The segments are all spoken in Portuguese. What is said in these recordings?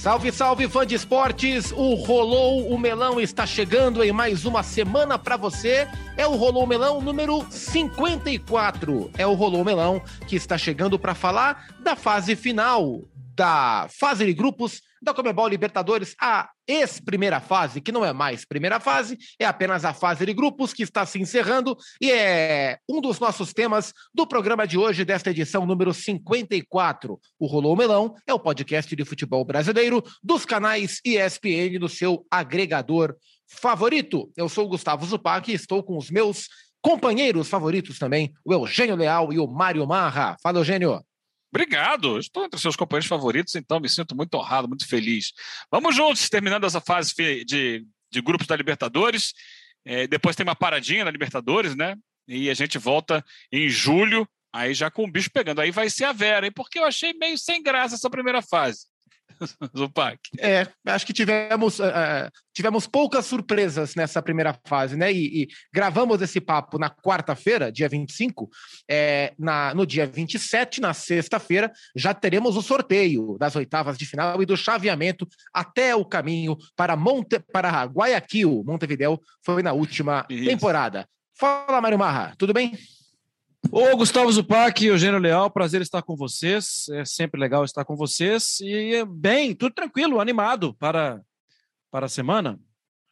Salve, salve, fã de esportes! O Rolou o Melão está chegando em mais uma semana para você. É o Rolou o Melão número 54. É o Rolou o Melão que está chegando para falar da fase final da fase de grupos da Comebol Libertadores, a ex-primeira fase, que não é mais primeira fase, é apenas a fase de grupos que está se encerrando e é um dos nossos temas do programa de hoje, desta edição número 54. O Rolou Melão é o podcast de futebol brasileiro dos canais ESPN do seu agregador favorito. Eu sou o Gustavo Zupac e estou com os meus companheiros favoritos também, o Eugênio Leal e o Mário Marra. Fala, Eugênio. Obrigado, estou entre seus companheiros favoritos, então me sinto muito honrado, muito feliz. Vamos juntos, terminando essa fase de, de grupos da Libertadores. É, depois tem uma paradinha na Libertadores, né? E a gente volta em julho, aí já com o bicho pegando. Aí vai ser a Vera, hein? Porque eu achei meio sem graça essa primeira fase. Zupac. É, acho que tivemos, uh, tivemos poucas surpresas nessa primeira fase, né? E, e gravamos esse papo na quarta-feira, dia 25. É, na, no dia 27, na sexta-feira, já teremos o sorteio das oitavas de final e do chaveamento até o caminho para, Monte, para Guayaquil. Montevideo foi na última Isso. temporada. Fala, Mário Marra, tudo bem? Ô, Gustavo Zupac, Eugênio Leal, prazer estar com vocês. É sempre legal estar com vocês. E bem, tudo tranquilo, animado para, para a semana.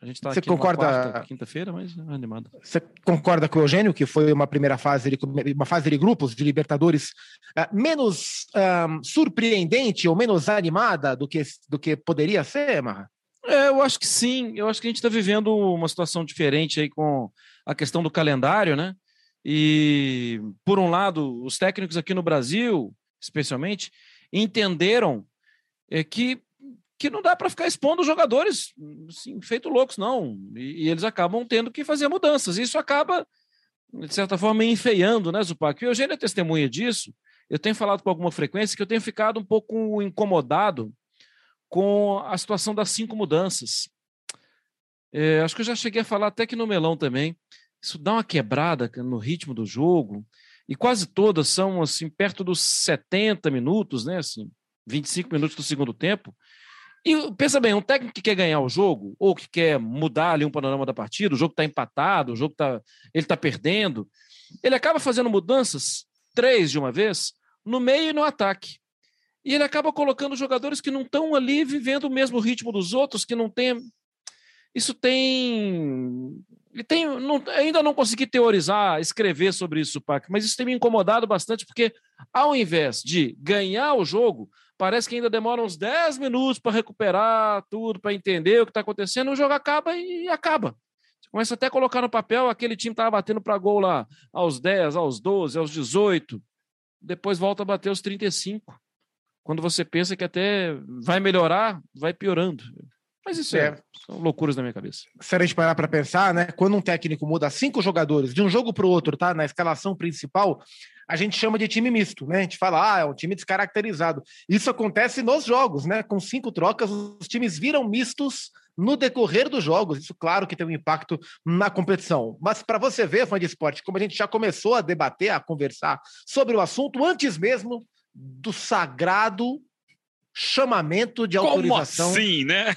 A gente está aqui concorda... quinta-feira, mas animado. Você concorda com o Eugênio que foi uma primeira fase, de, uma fase de grupos de Libertadores uh, menos uh, surpreendente ou menos animada do que, do que poderia ser, Marra? É, eu acho que sim. Eu acho que a gente está vivendo uma situação diferente aí com a questão do calendário, né? E, por um lado, os técnicos aqui no Brasil, especialmente, entenderam é, que, que não dá para ficar expondo os jogadores assim, feito loucos, não. E, e, eles acabam tendo que fazer mudanças. Isso acaba, de certa forma, enfeiando, né, Zupac? E o Eugênio é testemunha disso. Eu tenho falado com alguma frequência que eu tenho ficado um pouco incomodado com a situação das cinco mudanças. É, acho que eu já cheguei a falar até que no melão também isso dá uma quebrada no ritmo do jogo, e quase todas são assim perto dos 70 minutos, né, assim, 25 minutos do segundo tempo. E pensa bem, um técnico que quer ganhar o jogo ou que quer mudar ali um panorama da partida, o jogo está empatado, o jogo tá, ele está perdendo, ele acaba fazendo mudanças três de uma vez no meio e no ataque. E ele acaba colocando jogadores que não estão ali vivendo o mesmo ritmo dos outros, que não tem isso tem e tem, não, ainda não consegui teorizar, escrever sobre isso, Pac, mas isso tem me incomodado bastante, porque ao invés de ganhar o jogo, parece que ainda demora uns 10 minutos para recuperar tudo, para entender o que está acontecendo, o jogo acaba e acaba. Você começa até a colocar no papel, aquele time estava batendo para gol lá aos 10, aos 12, aos 18, depois volta a bater aos 35. Quando você pensa que até vai melhorar, vai piorando. Mas isso é, é são loucuras na minha cabeça. Se a gente parar para pensar, né? Quando um técnico muda cinco jogadores de um jogo para o outro, tá? Na escalação principal, a gente chama de time misto, né? A gente fala, ah, é um time descaracterizado. Isso acontece nos jogos, né? Com cinco trocas, os times viram mistos no decorrer dos jogos. Isso, claro, que tem um impacto na competição. Mas para você ver, fã de esporte, como a gente já começou a debater, a conversar sobre o assunto antes mesmo do sagrado chamamento de autorização. Como assim, né?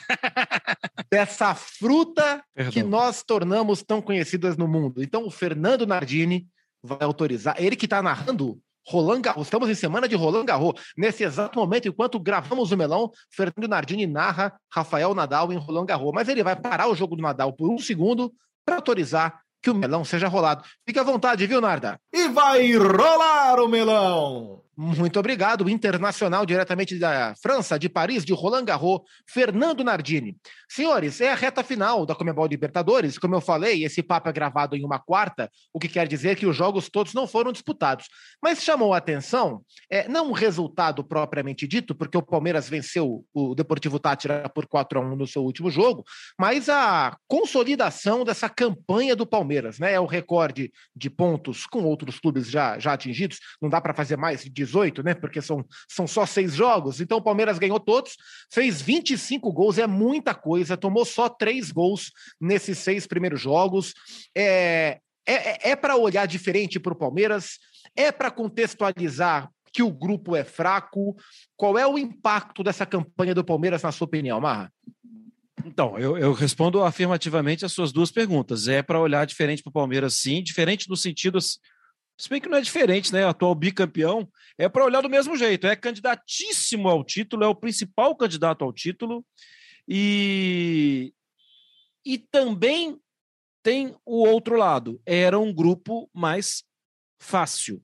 dessa fruta Perdão. que nós tornamos tão conhecidas no mundo. Então, o Fernando Nardini vai autorizar. Ele que está narrando Roland Garros. Estamos em semana de Roland Garros. Nesse exato momento, enquanto gravamos o melão, Fernando Nardini narra Rafael Nadal em Roland Garros. Mas ele vai parar o jogo do Nadal por um segundo para autorizar que o melão seja rolado. Fique à vontade, viu, Narda? E vai rolar o melão! Muito obrigado, internacional diretamente da França, de Paris, de Roland Garros, Fernando Nardini. Senhores, é a reta final da Comebol Libertadores. Como eu falei, esse papo é gravado em uma quarta, o que quer dizer que os jogos todos não foram disputados. Mas chamou a atenção, é, não o resultado propriamente dito, porque o Palmeiras venceu o Deportivo Tátira por 4 a 1 no seu último jogo, mas a consolidação dessa campanha do Palmeiras, né? É o recorde de pontos com outros clubes já, já atingidos. Não dá para fazer mais de 18, né? Porque são, são só seis jogos. Então o Palmeiras ganhou todos, fez 25 gols, é muita coisa, tomou só três gols nesses seis primeiros jogos. É, é, é para olhar diferente para o Palmeiras, é para contextualizar que o grupo é fraco? Qual é o impacto dessa campanha do Palmeiras, na sua opinião, Marra? Então, eu, eu respondo afirmativamente as suas duas perguntas. É para olhar diferente para o Palmeiras, sim, diferente no sentido. Se bem que não é diferente, né? Atual bicampeão é para olhar do mesmo jeito. É candidatíssimo ao título, é o principal candidato ao título. E, e também tem o outro lado. Era um grupo mais fácil.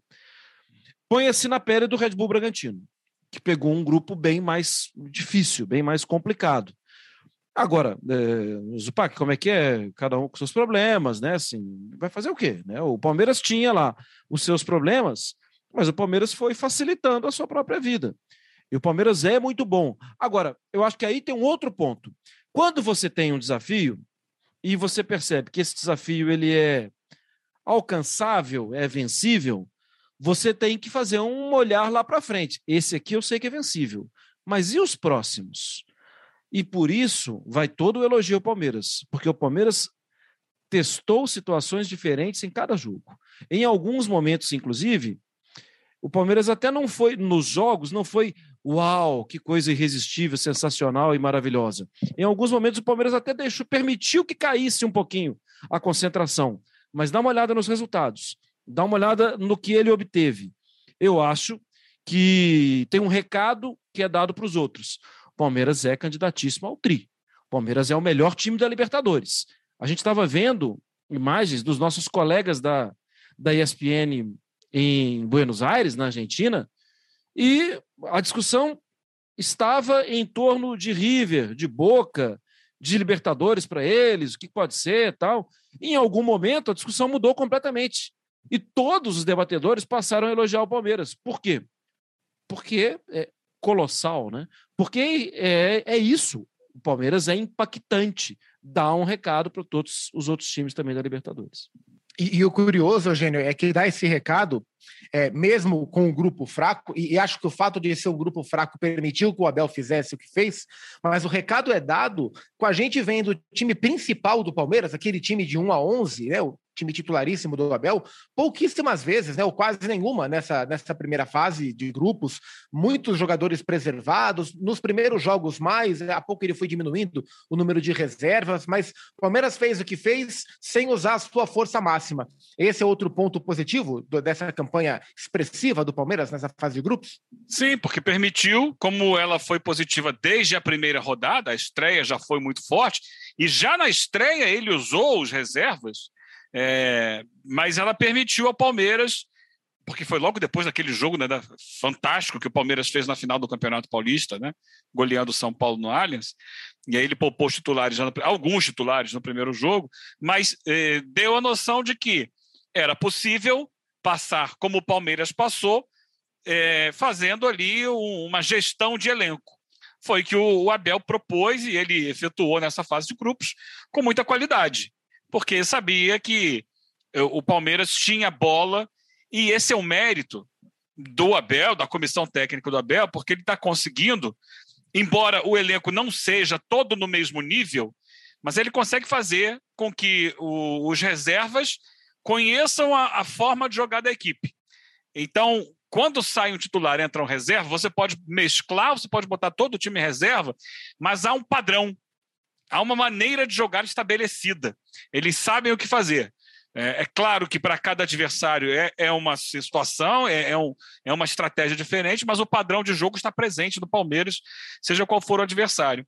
Ponha-se na pele do Red Bull Bragantino, que pegou um grupo bem mais difícil, bem mais complicado. Agora, é, Zupac, como é que é? Cada um com seus problemas, né? Assim, vai fazer o quê? Né? O Palmeiras tinha lá os seus problemas, mas o Palmeiras foi facilitando a sua própria vida. E o Palmeiras é muito bom. Agora, eu acho que aí tem um outro ponto. Quando você tem um desafio e você percebe que esse desafio ele é alcançável, é vencível, você tem que fazer um olhar lá para frente. Esse aqui eu sei que é vencível, mas e os próximos? E por isso vai todo o elogio ao Palmeiras, porque o Palmeiras testou situações diferentes em cada jogo. Em alguns momentos, inclusive, o Palmeiras até não foi nos jogos, não foi uau, que coisa irresistível, sensacional e maravilhosa. Em alguns momentos o Palmeiras até deixou, permitiu que caísse um pouquinho a concentração, mas dá uma olhada nos resultados, dá uma olhada no que ele obteve. Eu acho que tem um recado que é dado para os outros. Palmeiras é candidatíssimo ao tri. Palmeiras é o melhor time da Libertadores. A gente estava vendo imagens dos nossos colegas da, da ESPN em Buenos Aires, na Argentina, e a discussão estava em torno de River, de Boca, de Libertadores para eles, o que pode ser tal. Em algum momento, a discussão mudou completamente. E todos os debatedores passaram a elogiar o Palmeiras. Por quê? Porque é colossal, né? Porque é, é isso. O Palmeiras é impactante, dá um recado para todos os outros times também da Libertadores. E, e, o curioso, Eugênio, é que dá esse recado, é, mesmo com um grupo fraco, e, e, acho que o fato de ser um grupo fraco permitiu que o Abel fizesse o que fez, mas o recado é dado com a gente vendo o time principal do Palmeiras, aquele time de 1 a 11, né, o time titularíssimo do Abel, pouquíssimas vezes, né, ou quase nenhuma nessa, nessa primeira fase de grupos, muitos jogadores preservados, nos primeiros jogos mais, a pouco ele foi diminuindo o número de reservas, mas o Palmeiras fez o que fez sem usar a sua força máxima. Esse é outro ponto positivo dessa campanha expressiva do Palmeiras nessa fase de grupos? Sim, porque permitiu, como ela foi positiva desde a primeira rodada, a estreia já foi muito forte, e já na estreia ele usou os reservas, é, mas ela permitiu ao Palmeiras, porque foi logo depois daquele jogo né, da, fantástico que o Palmeiras fez na final do Campeonato Paulista, né, goleando o São Paulo no Allianz, e aí ele poupou titulares, alguns titulares no primeiro jogo, mas é, deu a noção de que era possível passar como o Palmeiras passou, é, fazendo ali um, uma gestão de elenco. Foi que o Abel propôs e ele efetuou nessa fase de grupos com muita qualidade porque sabia que o Palmeiras tinha bola e esse é o mérito do Abel, da comissão técnica do Abel, porque ele está conseguindo, embora o elenco não seja todo no mesmo nível, mas ele consegue fazer com que o, os reservas conheçam a, a, forma de jogar da equipe. Então, quando sai um titular entra um reserva, você pode mesclar, você pode botar todo o time em reserva, mas há um padrão há uma maneira de jogar estabelecida. Eles sabem o que fazer. É, é claro que para cada adversário é, é uma situação, é, é, um, é uma estratégia diferente, mas o padrão de jogo está presente no Palmeiras, seja qual for o adversário.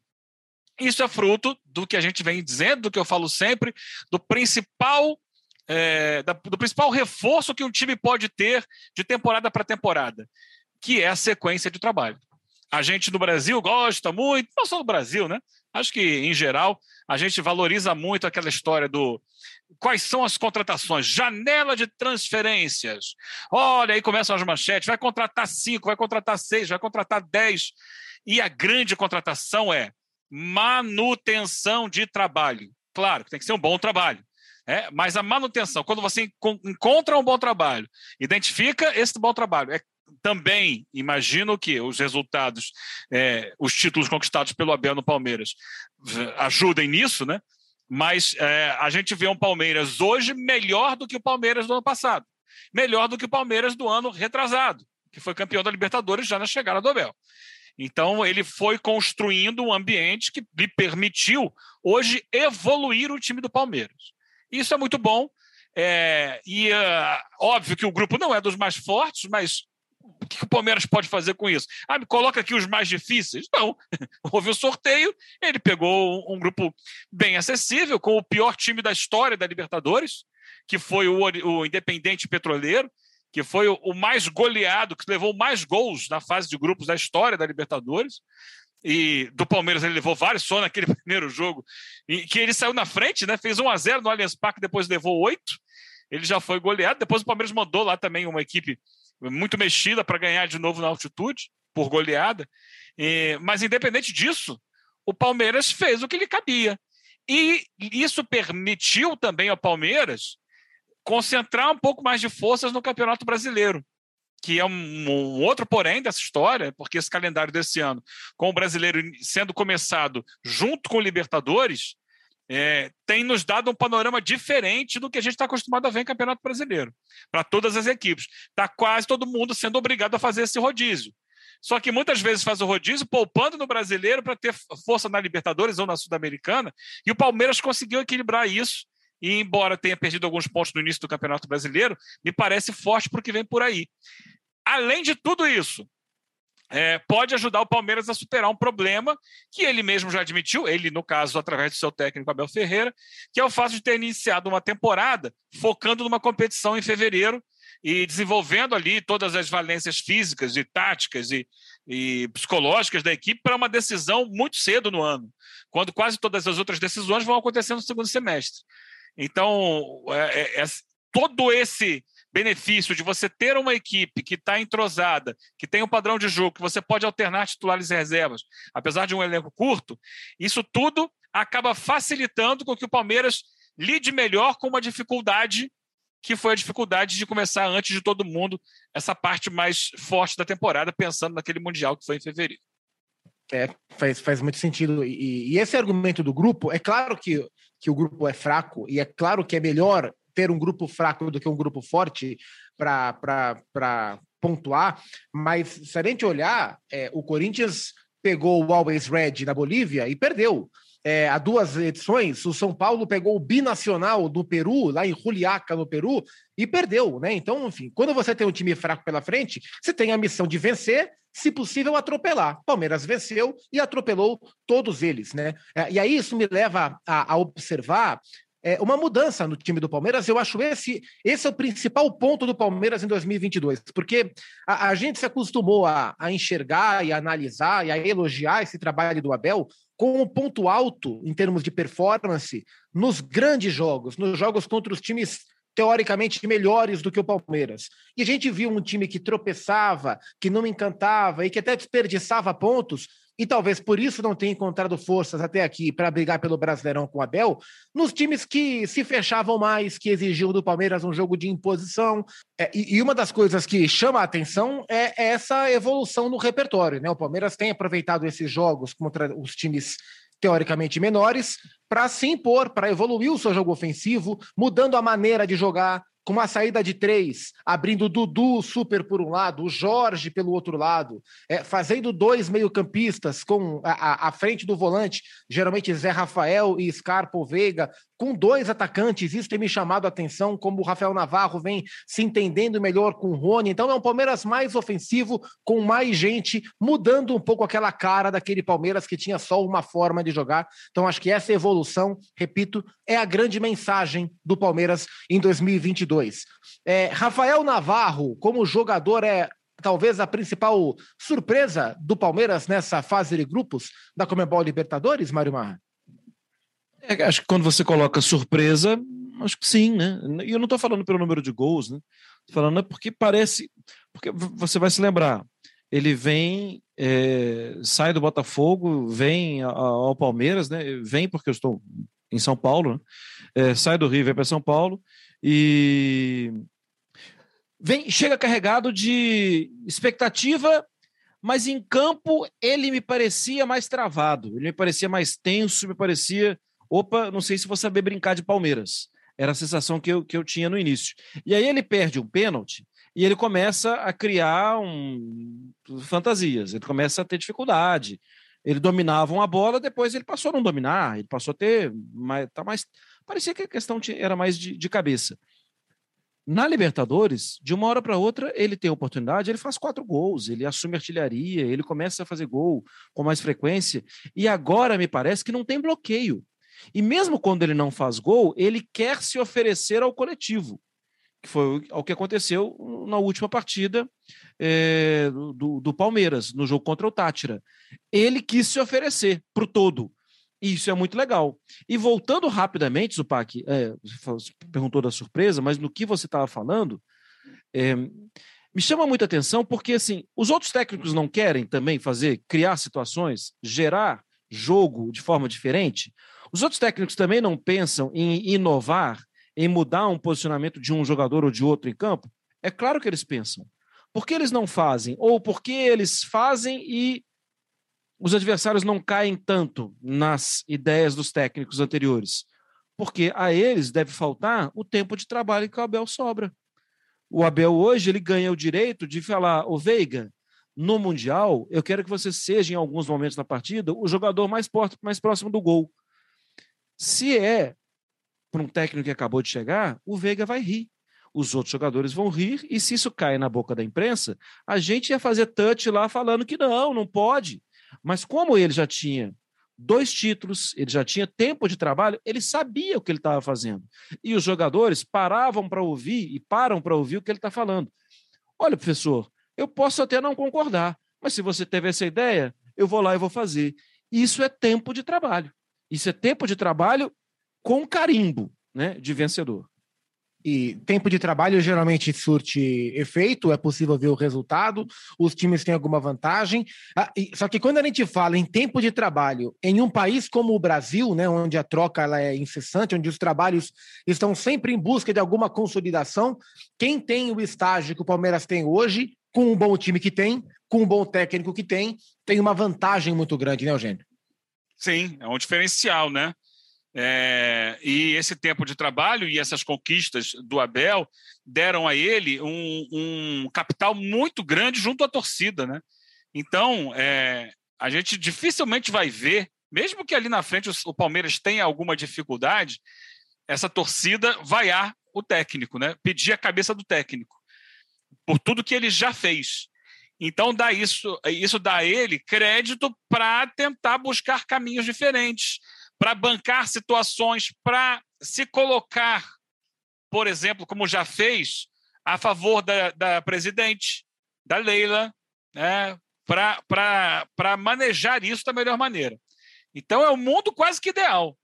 Isso é fruto do que a gente vem dizendo, do que eu falo sempre, do principal é, da, do principal reforço que um time pode ter de temporada para temporada, que é a sequência de trabalho. A gente no Brasil gosta muito, não só no Brasil, né? Acho que, em geral, a gente valoriza muito aquela história do quais são as contratações, janela de transferências. Olha, aí começam as manchetes, vai contratar cinco, vai contratar seis, vai contratar dez. E a grande contratação é manutenção de trabalho. Claro, tem que ser um bom trabalho. É, mas a manutenção, quando você encontra um bom trabalho, identifica esse bom trabalho, é também imagino que os resultados, é, os títulos conquistados pelo Abel no Palmeiras ajudem nisso, né? Mas é, a gente vê um Palmeiras hoje melhor do que o Palmeiras do ano passado, melhor do que o Palmeiras do ano retrasado. que foi campeão da Libertadores já na chegada do Abel. Então, ele foi construindo um ambiente que lhe permitiu, hoje, evoluir o time do Palmeiras. Isso é muito bom. É, e uh, óbvio que o grupo não é dos mais fortes, mas que o Palmeiras pode fazer com isso? Ah, me coloca aqui os mais difíceis? Não. Houve o sorteio, ele pegou um, um grupo bem acessível, com o pior time da história da Libertadores, que foi o, o Independente Petroleiro, que foi o, o mais goleado, que levou mais gols na fase de grupos da história da Libertadores. E do Palmeiras ele levou vários só naquele primeiro jogo, e que ele saiu na frente, né? Fez 1 a 0 no Allianz Parque, depois levou oito. Ele já foi goleado. Depois o Palmeiras mandou lá também uma equipe muito mexida para ganhar de novo na altitude, por goleada. E, mas independente disso, o Palmeiras fez o que lhe cabia. E isso permitiu também ao Palmeiras concentrar um pouco mais de forças no Campeonato Brasileiro, que é um, um, outro porém dessa história, porque esse calendário desse ano, com o brasileiro sendo começado junto com o Libertadores, é, tem nos dado um panorama diferente do que a gente está acostumado a ver em Campeonato Brasileiro, para todas as equipes. Está quase todo mundo sendo obrigado a fazer esse rodízio. Só que muitas vezes faz o rodízio poupando no brasileiro para ter força na Libertadores ou na Sul-Americana, e o Palmeiras conseguiu equilibrar isso e embora tenha perdido alguns pontos no início do Campeonato Brasileiro, me parece forte para o que vem por aí. Além de tudo isso, é, pode ajudar o Palmeiras a superar um problema que ele mesmo já admitiu, ele, no caso, através do seu técnico Abel Ferreira, que é o fato de ter iniciado uma temporada focando numa competição em fevereiro e desenvolvendo ali todas as valências físicas e táticas e, e psicológicas da equipe para uma decisão muito cedo no ano, quando quase todas as outras decisões vão acontecer no segundo semestre. Então, é, é, é, todo esse benefício de você ter uma equipe que está entrosada, que tem um padrão de jogo, que você pode alternar titulares e reservas, apesar de um elenco curto, isso tudo acaba facilitando com que o Palmeiras lide melhor com uma dificuldade que foi a dificuldade de começar antes de todo mundo essa parte mais forte da temporada, pensando naquele Mundial que foi em fevereiro. É, faz, faz muito sentido. E, e esse argumento do grupo, é claro que que o grupo é fraco, e é claro que é melhor ter um grupo fraco do que um grupo forte para pontuar, mas se a gente olhar, é, o Corinthians pegou o Always Red na Bolívia e perdeu. É, há duas edições, o São Paulo pegou o binacional do Peru, lá em Juliaca, no Peru, e perdeu, né? Então, enfim, quando você tem um time fraco pela frente, você tem a missão de vencer, se possível, atropelar. Palmeiras venceu e atropelou todos eles, né? É, e aí isso me leva a, a observar é, uma mudança no time do Palmeiras. Eu acho esse esse é o principal ponto do Palmeiras em 2022, porque a, a gente se acostumou a, a, enxergar e a analisar e a elogiar esse trabalho do Abel com um ponto alto em termos de performance nos grandes jogos, nos jogos contra os times teoricamente melhores do que o Palmeiras. E a gente viu um time que tropeçava, que não encantava e que até desperdiçava pontos, e talvez por isso não tenha encontrado forças até aqui para brigar pelo Brasileirão com o Abel, nos times que se fechavam mais, que exigiam do Palmeiras um jogo de imposição. É, e, e, uma das coisas que chama a atenção é essa evolução no repertório. Né? O Palmeiras tem aproveitado esses jogos contra os times teoricamente menores, para se impor, para evoluir o seu jogo ofensivo, mudando a maneira de jogar, com uma saída de três, abrindo o Dudu super por um lado, o Jorge pelo outro lado, é, fazendo dois meio-campistas com a, a, frente do volante, geralmente Zé Rafael e Scarpa Veiga, com dois atacantes, isso tem me chamado a atenção, como o Rafael Navarro vem se entendendo melhor com o Rony. Então é um Palmeiras mais ofensivo, com mais gente, mudando um pouco aquela cara daquele Palmeiras que tinha só uma forma de jogar. Então acho que essa evolução, repito, é a grande mensagem do Palmeiras em 2022. É, Rafael Navarro, como jogador, é talvez a principal surpresa do Palmeiras nessa fase de grupos da Comebol Libertadores, Mário Marra? É, acho que quando você coloca surpresa, acho que sim, né? E eu não estou falando pelo número de gols, né? Tô falando porque parece. Porque você vai se lembrar, ele vem, é, sai do Botafogo, vem ao Palmeiras, né? Vem porque eu estou em São Paulo, né? é, sai do Rio, vem para São Paulo e vem, chega carregado de expectativa, mas em campo ele me parecia mais travado, ele me parecia mais tenso, me parecia opa, não sei se vou saber brincar de Palmeiras. Era a sensação que eu, que eu tinha no início. E aí ele perde um pênalti, e ele começa a criar um, fantasias, ele começa a ter dificuldade. Ele dominava uma bola, depois ele passou a não dominar, ele passou a ter mais, tá mais parecia que a questão era mais de, de cabeça. Na Libertadores, de uma hora para outra, ele tem oportunidade, ele faz quatro gols, ele assume artilharia, ele começa a fazer gol com mais frequência, e agora me parece que não tem bloqueio. E mesmo quando ele não faz gol, ele quer se oferecer ao coletivo, que foi o que aconteceu na última partida é, do, do Palmeiras, no jogo contra o Tátira. Ele quis se oferecer para o todo. Isso é muito legal. E voltando rapidamente, Zupac, é, você perguntou da surpresa, mas no que você estava falando, é, me chama muita atenção porque assim, os outros técnicos não querem também fazer, criar situações, gerar jogo de forma diferente. Os outros técnicos também não pensam em inovar, em mudar um posicionamento de um jogador ou de outro em campo. É claro que eles pensam. Por que eles não fazem? Ou porque eles fazem e os adversários não caem tanto nas ideias dos técnicos anteriores? Porque a eles deve faltar o tempo de trabalho que o Abel sobra. O Abel hoje ele ganha o direito de falar, o Veiga, no Mundial, eu quero que você seja, em alguns momentos da partida, o jogador mais, mais próximo do gol. Se é para um técnico que acabou de chegar, o Veiga vai rir. Os outros jogadores vão rir, e se isso cai na boca da imprensa, a gente ia fazer touch lá falando que não, não pode. Mas como ele já tinha dois títulos, ele já tinha tempo de trabalho, ele sabia o que ele estava fazendo. E os jogadores paravam para ouvir e param para ouvir o que ele está falando. Olha, professor, eu posso até não concordar, mas se você teve essa ideia, eu vou lá e vou fazer. Isso é tempo de trabalho. Isso é tempo de trabalho com carimbo né, de vencedor. E tempo de trabalho geralmente surte efeito, é possível ver o resultado, os times têm alguma vantagem. Ah, só que quando a gente fala em tempo de trabalho em um país como o Brasil, né, onde a troca ela é incessante, onde os trabalhos estão sempre em busca de alguma consolidação, quem tem o estágio que o Palmeiras tem hoje, com um bom time que tem, com um bom técnico que tem, tem uma vantagem muito grande, né, Eugênio? Sim, é um diferencial, né? É, e esse tempo de trabalho e essas conquistas do Abel deram a ele um, um capital muito grande junto à torcida, né? Então, é, a gente dificilmente vai ver, mesmo que ali na frente o, o Palmeiras tenha alguma dificuldade, essa torcida vaiar o técnico, né? Pedir a cabeça do técnico por tudo que ele já fez. Então dá isso, isso dá a ele crédito para tentar buscar caminhos diferentes para bancar situações, para se colocar, por exemplo, como já fez, a favor da, da presidente, da Leila, né, para manejar isso da melhor maneira. Então é um mundo quase que ideal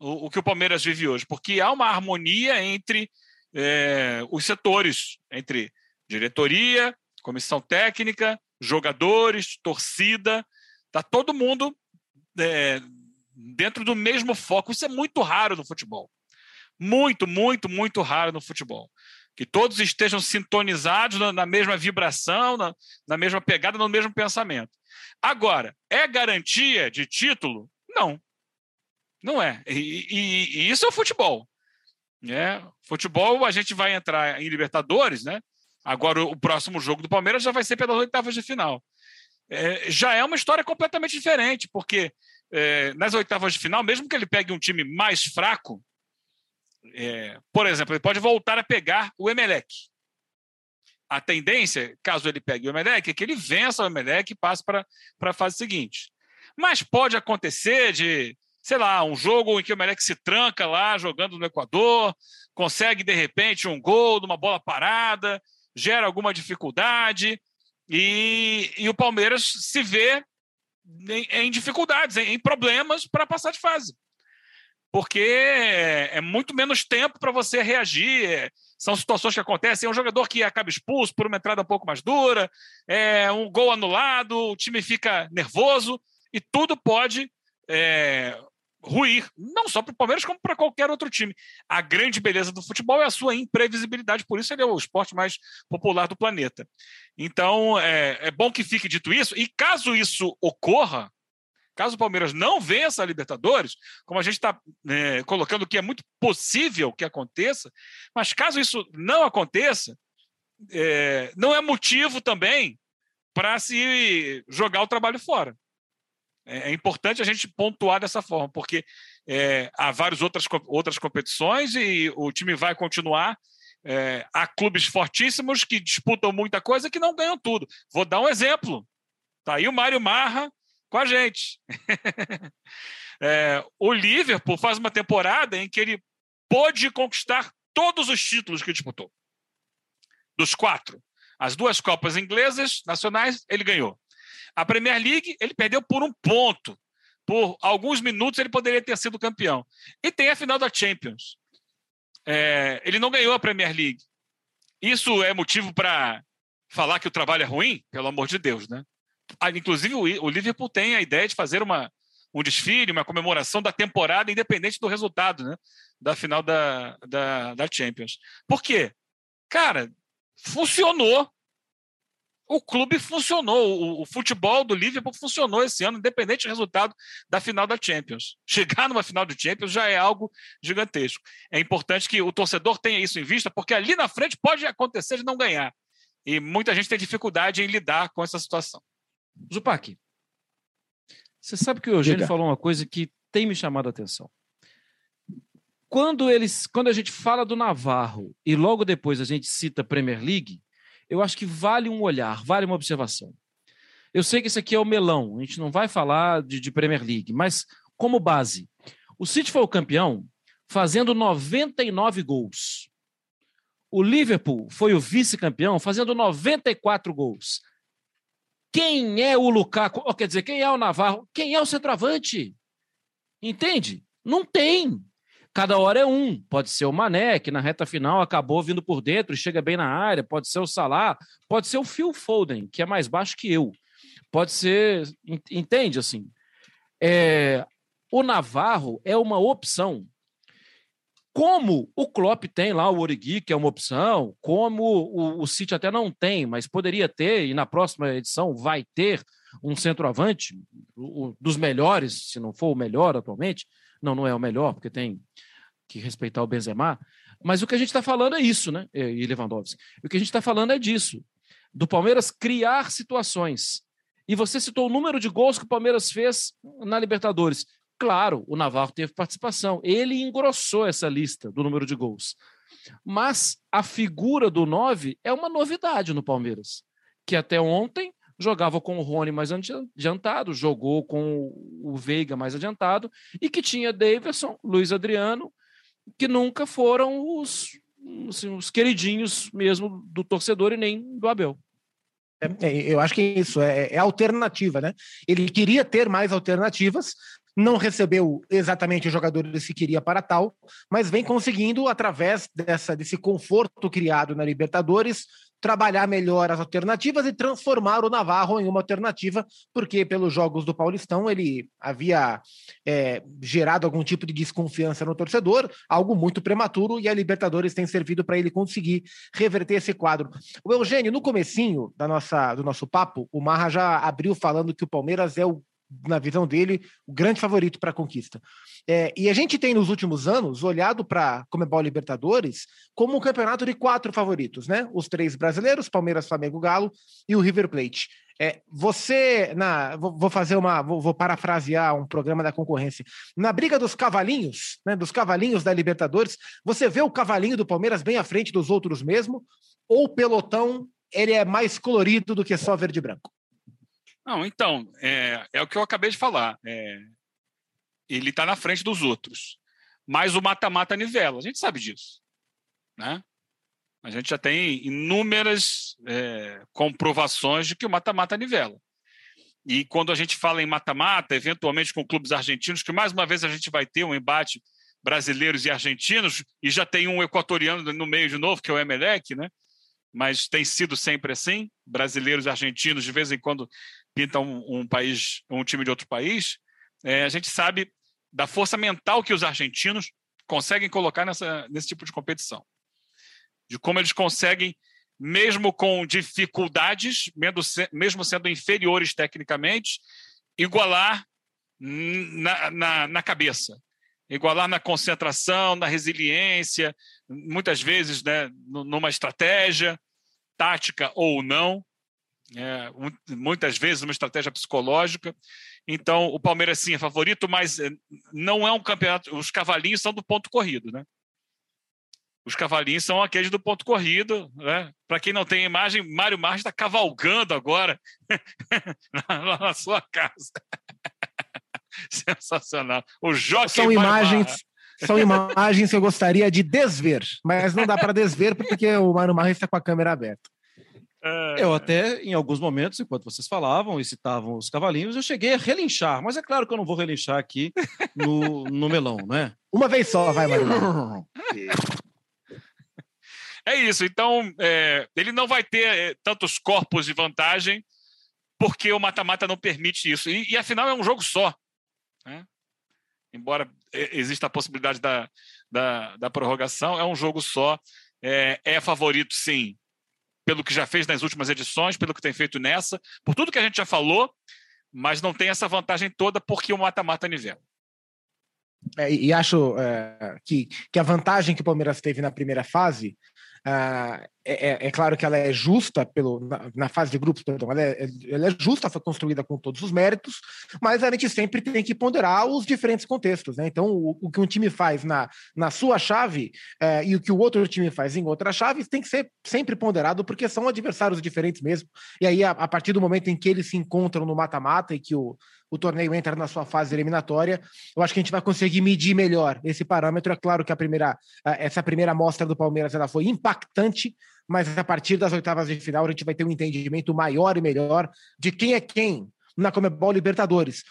o, o que o Palmeiras vive hoje, porque há uma harmonia entre é, os setores, entre diretoria, comissão técnica, jogadores, torcida, está todo mundo é, dentro do mesmo foco. Isso é muito raro no futebol. Muito, muito, muito raro no futebol. Que todos estejam sintonizados na, na mesma vibração, na, na mesma pegada, no mesmo pensamento. Agora, é garantia de título? Não. Não é. E, e, e isso é o futebol. Né? Futebol, a gente vai entrar em Libertadores, né? Agora, o próximo jogo do Palmeiras já vai ser pelas oitavas de final. É, já é uma história completamente diferente, porque é, nas oitavas de final, mesmo que ele pegue um time mais fraco, é, por exemplo, ele pode voltar a pegar o Emelec. A tendência, caso ele pegue o Emelec, é que ele vença o Emelec e passe para a fase seguinte. Mas pode acontecer de, sei lá, um jogo em que o Emelec se tranca lá, jogando no Equador, consegue, de repente, um gol uma bola parada, gera alguma dificuldade, e, e o Palmeiras se vê em, em dificuldades, em, em problemas para passar de fase. Porque é, é muito menos tempo para você reagir. É, são situações que acontecem. É um jogador que acaba expulso por uma entrada um pouco mais dura, é um gol anulado, o time fica nervoso e tudo pode é, ruir, não só para o Palmeiras, como para qualquer outro time. A grande beleza do futebol é a sua imprevisibilidade, por isso ele é o esporte mais popular do planeta. Então, é, é bom que fique dito isso, e caso isso ocorra, caso o Palmeiras não vença a Libertadores, como a gente está é, colocando que é muito possível que aconteça, mas caso isso não aconteça, é, não é motivo também para se jogar o trabalho fora. É, é, importante a gente pontuar dessa forma, porque é, há várias outras, outras competições e o time vai continuar. É, há clubes fortíssimos que disputam muita coisa que não ganham tudo. Vou dar um exemplo. Está aí o Mário Marra com a gente. é, o Liverpool faz uma temporada em que ele pôde conquistar todos os títulos que disputou. Dos quatro. As duas Copas inglesas nacionais, ele ganhou. A Premier League, ele perdeu por um ponto. Por alguns minutos, ele poderia ter sido campeão. E tem a final da Champions. É, ele não ganhou a Premier League. Isso é motivo para falar que o trabalho é ruim? Pelo amor de Deus, né? Ah, inclusive, o Liverpool tem a ideia de fazer uma, um desfile, uma comemoração da temporada, independente do resultado, né? Da final da, da, da Champions. Por quê? Cara, funcionou o clube funcionou, o, o, futebol do Liverpool funcionou esse ano, independente do resultado da final da Champions. Chegar numa final do Champions já é algo gigantesco. É importante que o torcedor tenha isso em vista, porque ali na frente pode acontecer de não ganhar. E muita gente tem dificuldade em lidar com essa situação. Zupac, você sabe que o Eugênio Diga. falou uma coisa que tem me chamado a atenção. Quando, eles, quando a gente fala do Navarro e logo depois a gente cita Premier League, eu acho que vale um olhar, vale uma observação. Eu sei que esse aqui é o melão, a gente não vai falar de, de Premier League, mas como base, o City foi o campeão fazendo 99 gols. O Liverpool foi o vice-campeão fazendo 94 gols. Quem é o Lukaku? Quer dizer, quem é o Navarro? Quem é o centroavante? Entende? Não tem. Cada hora é um. Pode ser o Mané, que na reta final acabou vindo por dentro e chega bem na área. Pode ser o Salah. Pode ser o Phil Foden, que é mais baixo que eu. Pode ser. Entende assim? É, o Navarro é uma opção. Como o Klopp tem lá o Origi, que é uma opção, como o, o City até não tem, mas poderia ter, e na próxima edição vai ter um centroavante, o, dos melhores, se não for o melhor atualmente, não, não é o melhor, porque tem que respeitar o Benzema. Mas o que a gente está falando é isso, né? E Lewandowski. O que a gente está falando é disso. Do Palmeiras criar situações. E você citou o número de gols que o Palmeiras fez na Libertadores. Claro, o Navarro teve participação. Ele engrossou essa lista do número de gols. Mas a figura do 9 é uma novidade no Palmeiras, que até ontem jogava com o Rony mais adiantado, jogou com o Veiga mais adiantado, e que tinha Davidson, Luiz Adriano, que nunca foram os, assim, os queridinhos mesmo do torcedor e nem do Abel. É, é eu acho que é isso, é, é alternativa, né? Ele queria ter mais alternativas, não recebeu exatamente os jogadores que queria para tal, mas vem conseguindo, através dessa, desse conforto criado na Libertadores, trabalhar melhor as alternativas e transformar o Navarro em uma alternativa, porque pelos jogos do Paulistão ele havia é, gerado algum tipo de desconfiança no torcedor, algo muito prematuro, e a Libertadores tem servido para ele conseguir reverter esse quadro. O Eugênio, no comecinho da nossa, do nosso papo, o Marra já abriu falando que o Palmeiras é o na visão dele, o grande favorito para a conquista. É, e a gente tem nos últimos anos olhado para Comebol Libertadores como um campeonato de quatro favoritos, né? Os três brasileiros, Palmeiras, Flamengo, Galo e o River Plate. É, você, na, vou fazer uma, vou, vou, parafrasear um programa da concorrência. Na briga dos cavalinhos, né, dos cavalinhos da Libertadores, você vê o cavalinho do Palmeiras bem à frente dos outros mesmo, ou o pelotão ele é mais colorido do que só verde e branco? Não, então, é, é o que eu acabei de falar. É, ele está na frente dos outros. Mas o mata-mata nivela, a gente sabe disso. Né? A gente já tem inúmeras é, comprovações de que o mata-mata nivela. E quando a gente fala em mata-mata, eventualmente com clubes argentinos, que mais uma vez a gente vai ter um embate brasileiros e argentinos, e já tem um equatoriano no meio de novo, que é o Emelec, né? mas tem sido sempre assim, brasileiros e argentinos de vez em quando pinta um, um país, um time de outro país, é, a gente sabe da força mental que os argentinos conseguem colocar nessa, nesse tipo de competição. De como eles conseguem, mesmo com dificuldades, mesmo sendo inferiores tecnicamente, igualar na, na, na cabeça, igualar na concentração, na resiliência, muitas vezes né, numa estratégia. tática ou não, é, muitas vezes uma estratégia psicológica. Então, o Palmeiras sim é favorito, mas eh, não é um campeonato. Os cavalinhos são do ponto corrido, né? Os cavalinhos são aqueles do ponto corrido, né? Para quem não tem imagem, Mário Marques está cavalgando agora na, na, sua casa. Sensacional. O Jockey São imagens. São imagens que eu gostaria de desver, mas não dá para desver porque o Mário Marques está com a câmera aberta. Eu até, em alguns momentos, enquanto vocês falavam e citavam os cavalinhos, eu cheguei a relinchar, mas é claro que eu não vou relinchar aqui no, no melão, né? Uma vez só, vai, Mário. É isso, então é, ele não vai ter é, tantos corpos de vantagem porque o mata-mata não permite isso. E, e, afinal é um jogo só. Né? Embora é, exista a possibilidade da, da, da prorrogação, é um jogo só. É, é favorito, sim, pelo que já fez nas últimas edições, pelo que tem feito nessa, por tudo que a gente já falou, mas não tem essa vantagem toda porque o mata-mata nivela. É, e acho é, que, que a vantagem que o Palmeiras teve na primeira fase ah, é, é, é, claro que ela é justa pelo, na, na fase de grupos, perdão, ela é, ela é, justa, foi construída com todos os méritos, mas a gente sempre tem que ponderar os diferentes contextos. Né? Então, o, o que um time faz na, na sua chave eh, e o que o outro time faz em outra chave tem que ser sempre ponderado, porque são adversários diferentes mesmo. E aí, a, a partir do momento em que eles se encontram no mata-mata e que o, o torneio entra na sua fase eliminatória, eu acho que a gente vai conseguir medir melhor esse parâmetro. É claro que a primeira, essa primeira amostra do Palmeiras ela foi impactante, mas a partir das oitavas de final a gente vai ter um entendimento maior e melhor de quem é quem na Comebol Libertadores.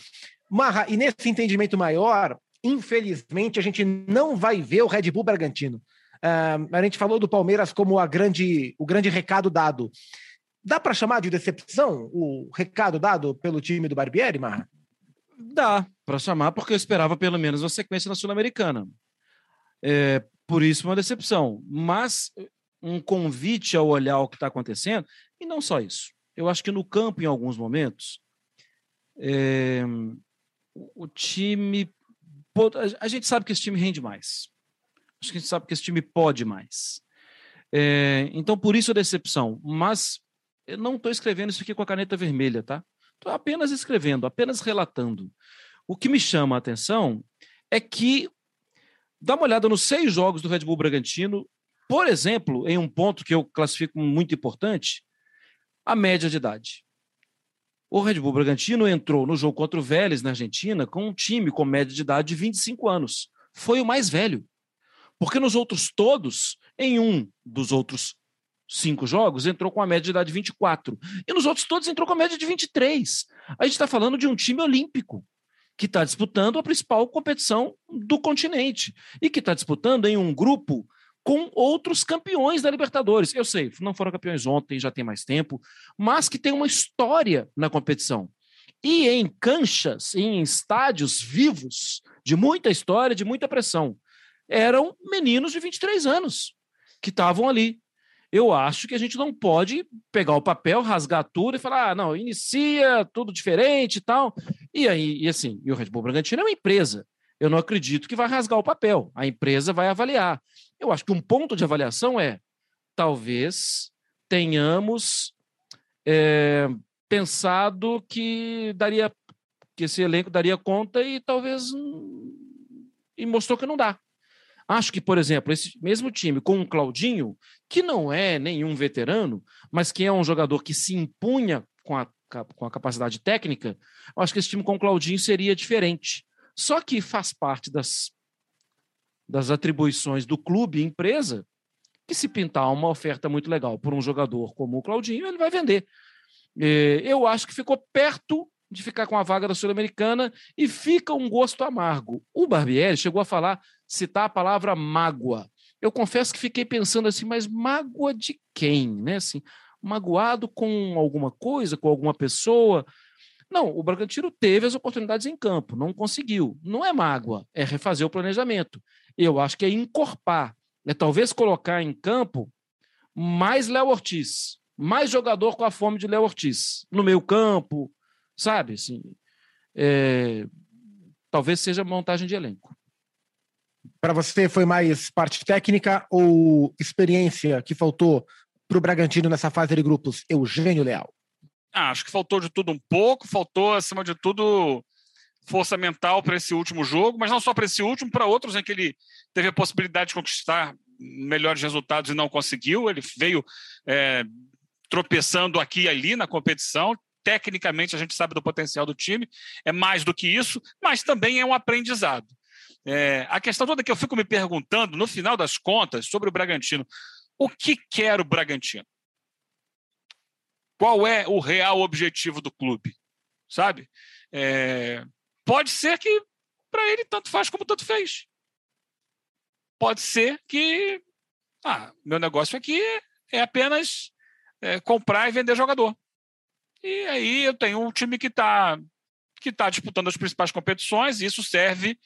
Marra, e nesse entendimento maior, infelizmente, a gente não vai ver o Red Bull Bragantino. Uh, a gente falou do Palmeiras como a grande, o grande recado dado. Dá para chamar de decepção o recado dado pelo time do Barbieri, Marra? Dá para chamar, porque eu esperava pelo menos uma sequência na Sul-Americana. É, por isso, uma decepção. Mas um convite ao olhar o que está acontecendo, e não só isso. Eu acho que no campo, em alguns momentos, é, o time. A gente sabe que esse time rende mais. Acho que a gente sabe que esse time pode mais. É, então, por isso a decepção. Mas eu não estou escrevendo isso aqui com a caneta vermelha, tá? Estou apenas escrevendo, apenas relatando. O que me chama a atenção é que, dá uma olhada nos seis jogos do Red Bull Bragantino, por exemplo, em um ponto que eu classifico muito importante, a média de idade. O Red Bull Bragantino entrou no jogo contra o Vélez, na Argentina, com um time com média de idade de 25 anos. Foi o mais velho. Porque nos outros todos, em um dos outros cinco jogos, entrou com a média de idade de 24. E nos outros todos entrou com a média de 23. A gente está falando de um time olímpico que está disputando a principal competição do continente e que está disputando em um grupo com outros campeões da Libertadores. Eu sei, não foram campeões ontem, já tem mais tempo, mas que tem uma história na competição. E em canchas, em estádios vivos, de muita história, de muita pressão. Eram meninos de 23 anos que estavam ali eu acho que a gente não pode pegar o papel, rasgar tudo e falar, ah, não, inicia tudo diferente e tal. E aí, e assim, e o Red Bull Bragantino é uma empresa. Eu não acredito que vai rasgar o papel. A empresa vai avaliar. Eu acho que um ponto de avaliação é talvez tenhamos é, pensado que daria que esse elenco daria conta e talvez e mostrou que não dá. Acho que, por exemplo, esse mesmo time com o Claudinho, que não é nenhum veterano, mas que é um jogador que se impunha com a, com a capacidade técnica, acho que esse time com o Claudinho seria diferente. Só que faz parte das, das atribuições do clube empresa que se pintar uma oferta muito legal por um jogador como o Claudinho, ele vai vender. É, eu acho que ficou perto de ficar com a vaga da Sul-Americana e fica um gosto amargo. O Barbieri chegou a falar, citar a palavra mágoa. Eu confesso que fiquei pensando assim, mas mágoa de quem, né? Assim, magoado com alguma coisa, com alguma pessoa. Não, o Bragantino teve as oportunidades em campo, não conseguiu. Não é mágoa, é refazer o planejamento. Eu acho que é encorpar, é talvez colocar em campo mais Léo Ortiz, mais jogador com a fome de Léo Ortiz, no meio campo, sabe? Assim, é, talvez seja montagem de elenco. Para você foi mais parte técnica ou experiência que faltou para o Bragantino nessa fase de grupos, Eugênio Leal? Ah, acho que faltou de tudo um pouco, faltou, acima de tudo, força mental para esse último jogo, mas não só para esse último, para outros em que ele teve a possibilidade de conquistar melhores resultados e não conseguiu. Ele veio é, tropeçando aqui e ali na competição. Tecnicamente, a gente sabe do potencial do time, é mais do que isso, mas também é um aprendizado. É, a questão toda que eu fico me perguntando, no final das contas, sobre o Bragantino, o que quer o Bragantino? Qual é o real objetivo do clube? Sabe? É, pode ser que para ele tanto faz como tanto fez. Pode ser que ah, meu negócio aqui é apenas é, comprar e vender jogador. E aí eu tenho um time que está que tá disputando as principais competições, e isso serve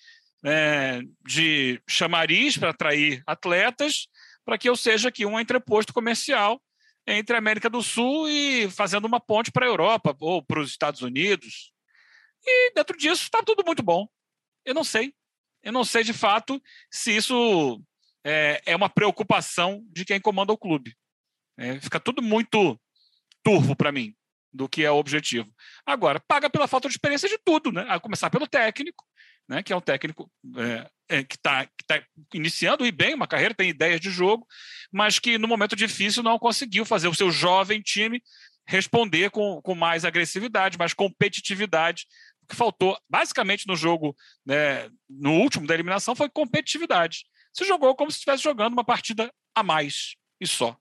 é, de chamariz para atrair atletas, para que eu seja aqui um entreposto comercial entre a América do Sul e fazendo uma ponte para a Europa ou para os Estados Unidos. E dentro disso está tudo muito bom. Eu não sei. Eu não sei de fato se isso é, é uma preocupação de quem comanda o clube. É, fica tudo muito turvo para mim do que é o objetivo. Agora, paga pela falta de experiência de tudo, né? A começar pelo técnico, né? que é um técnico é, é, que está tá iniciando e bem uma carreira, tem ideias de jogo, mas que no momento difícil não conseguiu fazer o seu jovem time responder com, com mais agressividade, mais competitividade. O que faltou, basicamente, no jogo, né, no último da eliminação, foi competitividade. Se jogou como se estivesse jogando uma partida a mais e só.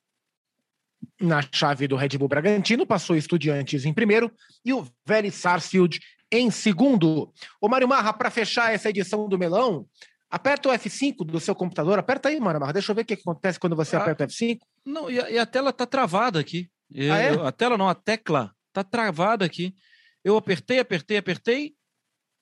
Na chave do Red Bull Bragantino, passou Estudiantes em primeiro e o Vélez Sarsfield em segundo. O Mário Marra, para fechar essa edição do Melão, aperta o F5 do seu computador. Aperta aí, Mário Marra. Deixa eu ver o que acontece quando você ah, aperta o F5. Não, e a, e a tela tá travada aqui. Eu, ah, é? a tela não, a tecla tá travada aqui. Eu apertei, apertei, apertei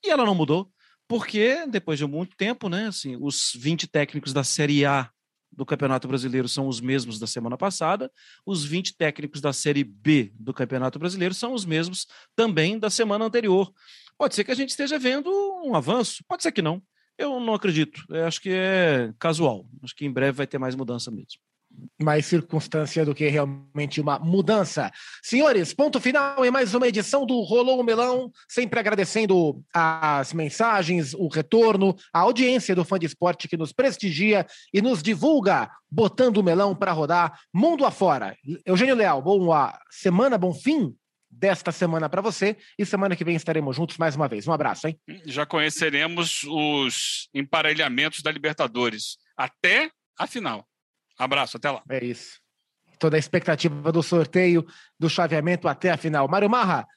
e ela não mudou. Porque depois de muito tempo, né, assim, os 20 técnicos da Série A do Campeonato Brasileiro são os mesmos da semana passada, os 20 técnicos da Série B do Campeonato Brasileiro são os mesmos também da semana anterior. Pode ser que a gente esteja vendo um avanço, pode ser que não. Eu não acredito. Eu acho que é casual. Acho que em breve vai ter mais mudança mesmo mais circunstância do que realmente uma mudança. Senhores, ponto final em mais uma edição do Rolou o Melão, sempre agradecendo as mensagens, o retorno, a audiência do fã de esporte que nos prestigia e nos divulga, botando o melão para rodar mundo afora. Eugênio Leal, boa semana, bom fim desta semana para você e semana que vem estaremos juntos mais uma vez. Um abraço, hein? Já conheceremos os emparelhamentos da Libertadores até a final. Abraço, até lá. É isso. Toda a expectativa do sorteio, do chaveamento até a final. Mário Marra,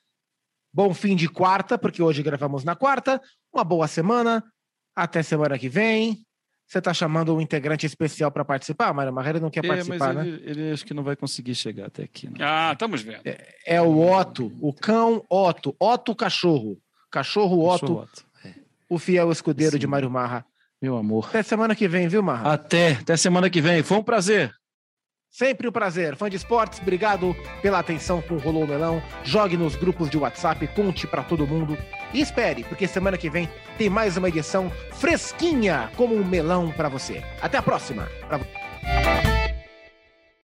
bom fim de quarta, porque hoje gravamos na quarta. Uma boa semana. Até semana que vem. Você está chamando um integrante especial para participar, Mário Marra? Ele não quer é, participar, mas ele, né? Ele acho que não vai conseguir chegar até aqui. Não. Ah, estamos vendo. É, é, o Otto, o cão Otto. Otto cachorro. Cachorro Otto. Cachorro Otto. É. O fiel escudeiro Sim. de Mário Marra. Meu amor. Até semana que vem, viu, Marra? Até, até semana que vem. Foi um prazer. Sempre um prazer. Fã de esportes, obrigado pela atenção com o Rolou Melão. Jogue nos grupos de WhatsApp, conte para todo mundo. E espere, porque semana que vem tem mais uma edição fresquinha como um melão para você. Até a próxima. Pra...